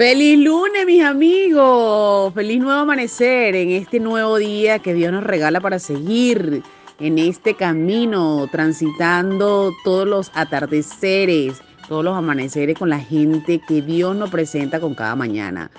Feliz lunes, mis amigos. Feliz nuevo amanecer en este nuevo día que Dios nos regala para seguir en este camino, transitando todos los atardeceres, todos los amaneceres con la gente que Dios nos presenta con cada mañana.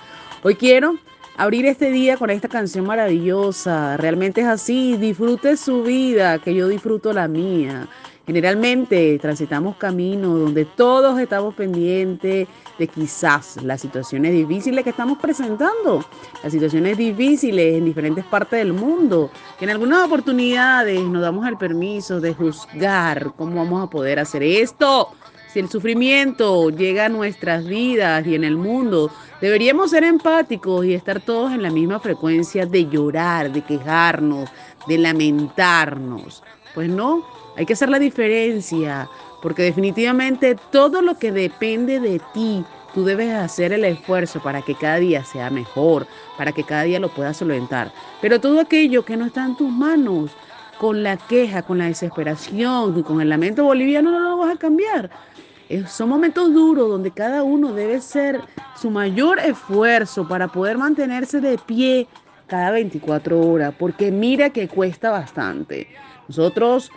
Hoy quiero abrir este día con esta canción maravillosa. Realmente es así. Disfrute su vida, que yo disfruto la mía. Generalmente transitamos caminos donde todos estamos pendientes de quizás las situaciones difíciles que estamos presentando, las situaciones difíciles en diferentes partes del mundo, que en algunas oportunidades nos damos el permiso de juzgar cómo vamos a poder hacer esto. Si el sufrimiento llega a nuestras vidas y en el mundo, deberíamos ser empáticos y estar todos en la misma frecuencia de llorar, de quejarnos, de lamentarnos. Pues no, hay que hacer la diferencia, porque definitivamente todo lo que depende de ti, tú debes hacer el esfuerzo para que cada día sea mejor, para que cada día lo puedas solventar. Pero todo aquello que no está en tus manos, con la queja, con la desesperación con el lamento boliviano, no lo vas a cambiar. Son momentos duros donde cada uno debe hacer su mayor esfuerzo para poder mantenerse de pie cada 24 horas, porque mira que cuesta bastante. Nosotros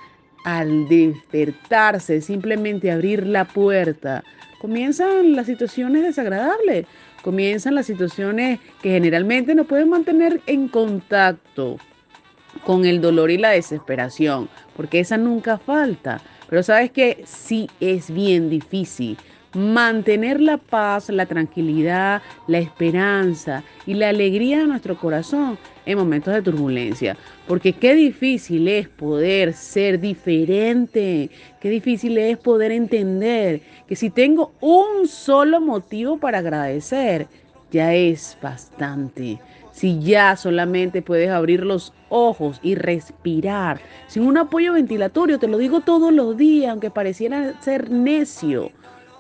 al despertarse, simplemente abrir la puerta, comienzan las situaciones desagradables, comienzan las situaciones que generalmente nos pueden mantener en contacto con el dolor y la desesperación, porque esa nunca falta. Pero sabes que sí es bien difícil mantener la paz, la tranquilidad, la esperanza y la alegría de nuestro corazón en momentos de turbulencia. Porque qué difícil es poder ser diferente, qué difícil es poder entender que si tengo un solo motivo para agradecer, ya es bastante. Si ya solamente puedes abrir los ojos y respirar sin un apoyo ventilatorio, te lo digo todos los días, aunque pareciera ser necio.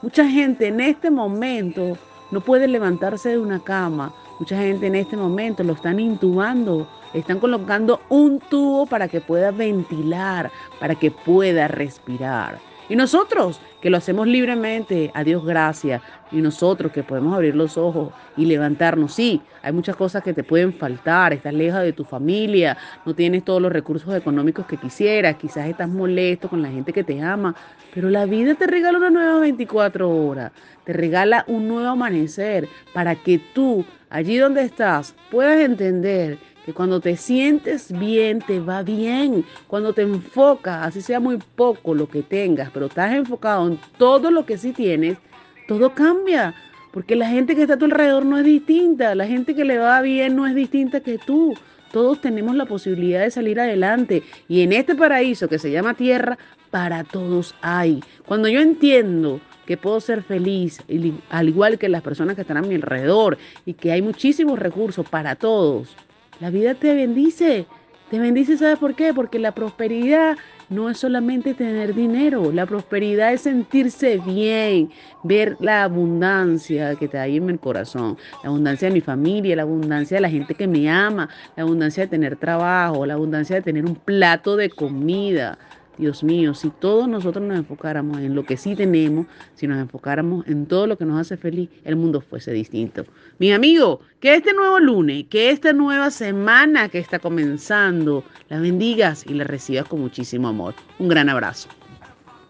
Mucha gente en este momento no puede levantarse de una cama. Mucha gente en este momento lo están intubando. Están colocando un tubo para que pueda ventilar, para que pueda respirar. Y nosotros que lo hacemos libremente, a Dios gracias. Y nosotros que podemos abrir los ojos y levantarnos. Sí, hay muchas cosas que te pueden faltar. Estás lejos de tu familia, no tienes todos los recursos económicos que quisieras. Quizás estás molesto con la gente que te ama. Pero la vida te regala una nueva 24 horas. Te regala un nuevo amanecer para que tú, allí donde estás, puedas entender que cuando te sientes bien, te va bien. Cuando te enfocas, así sea muy poco lo que tengas, pero estás enfocado en todo lo que sí tienes, todo cambia. Porque la gente que está a tu alrededor no es distinta. La gente que le va bien no es distinta que tú. Todos tenemos la posibilidad de salir adelante. Y en este paraíso que se llama tierra, para todos hay. Cuando yo entiendo que puedo ser feliz, al igual que las personas que están a mi alrededor, y que hay muchísimos recursos para todos, la vida te bendice. Te bendice, ¿sabes por qué? Porque la prosperidad no es solamente tener dinero, la prosperidad es sentirse bien, ver la abundancia que te hay en el corazón, la abundancia de mi familia, la abundancia de la gente que me ama, la abundancia de tener trabajo, la abundancia de tener un plato de comida. Dios mío, si todos nosotros nos enfocáramos en lo que sí tenemos, si nos enfocáramos en todo lo que nos hace feliz, el mundo fuese distinto. Mi amigo, que este nuevo lunes, que esta nueva semana que está comenzando, la bendigas y la recibas con muchísimo amor. Un gran abrazo.